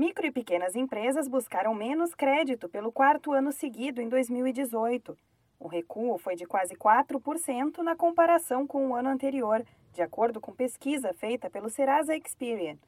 Micro e pequenas empresas buscaram menos crédito pelo quarto ano seguido em 2018. O recuo foi de quase 4% na comparação com o ano anterior, de acordo com pesquisa feita pelo Serasa Experian.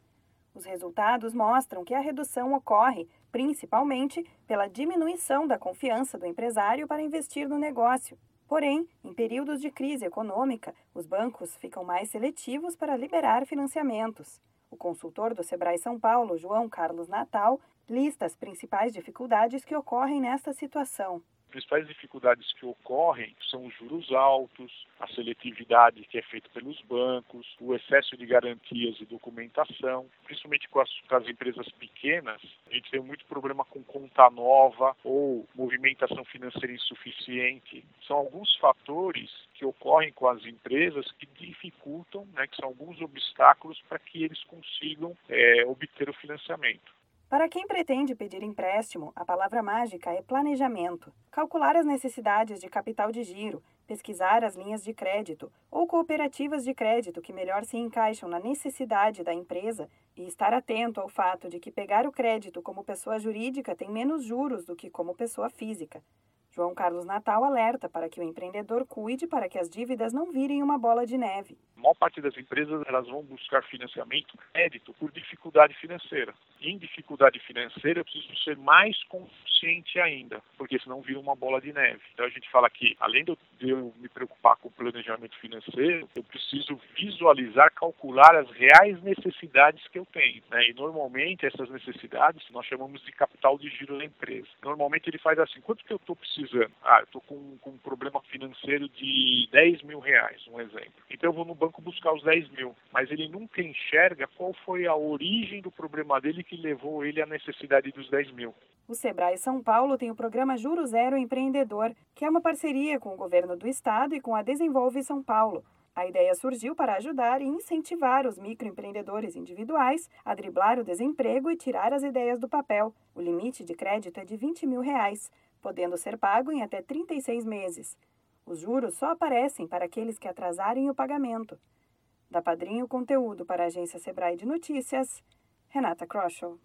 Os resultados mostram que a redução ocorre principalmente pela diminuição da confiança do empresário para investir no negócio. Porém, em períodos de crise econômica, os bancos ficam mais seletivos para liberar financiamentos. O consultor do Sebrae São Paulo, João Carlos Natal, lista as principais dificuldades que ocorrem nesta situação principais dificuldades que ocorrem são os juros altos, a seletividade que é feita pelos bancos, o excesso de garantias e documentação, principalmente com as, com as empresas pequenas, a gente tem muito problema com conta nova ou movimentação financeira insuficiente. São alguns fatores que ocorrem com as empresas que dificultam, né, que são alguns obstáculos para que eles consigam é, obter o financiamento. Para quem pretende pedir empréstimo, a palavra mágica é planejamento. Calcular as necessidades de capital de giro, pesquisar as linhas de crédito ou cooperativas de crédito que melhor se encaixam na necessidade da empresa e estar atento ao fato de que pegar o crédito como pessoa jurídica tem menos juros do que como pessoa física. João Carlos Natal alerta para que o empreendedor cuide para que as dívidas não virem uma bola de neve. A maior parte das empresas elas vão buscar financiamento, crédito, por dificuldade financeira. Em dificuldade financeira, eu preciso ser mais consciente ainda, porque senão vira uma bola de neve. Então a gente fala que, além de eu me preocupar com o planejamento financeiro, eu preciso visualizar, calcular as reais necessidades que eu tenho. Né? E normalmente essas necessidades nós chamamos de capital de giro da empresa. Normalmente ele faz assim, quanto que eu estou precisando. Ah, eu estou com, com um problema financeiro de 10 mil reais, um exemplo. Então eu vou no banco buscar os 10 mil, mas ele nunca enxerga qual foi a origem do problema dele que levou ele à necessidade dos 10 mil. O Sebrae São Paulo tem o programa Juro Zero Empreendedor, que é uma parceria com o governo do estado e com a Desenvolve São Paulo. A ideia surgiu para ajudar e incentivar os microempreendedores individuais a driblar o desemprego e tirar as ideias do papel. O limite de crédito é de 20 mil reais podendo ser pago em até 36 meses. Os juros só aparecem para aqueles que atrasarem o pagamento. Da Padrinho Conteúdo para a agência Sebrae de Notícias, Renata Kroschel.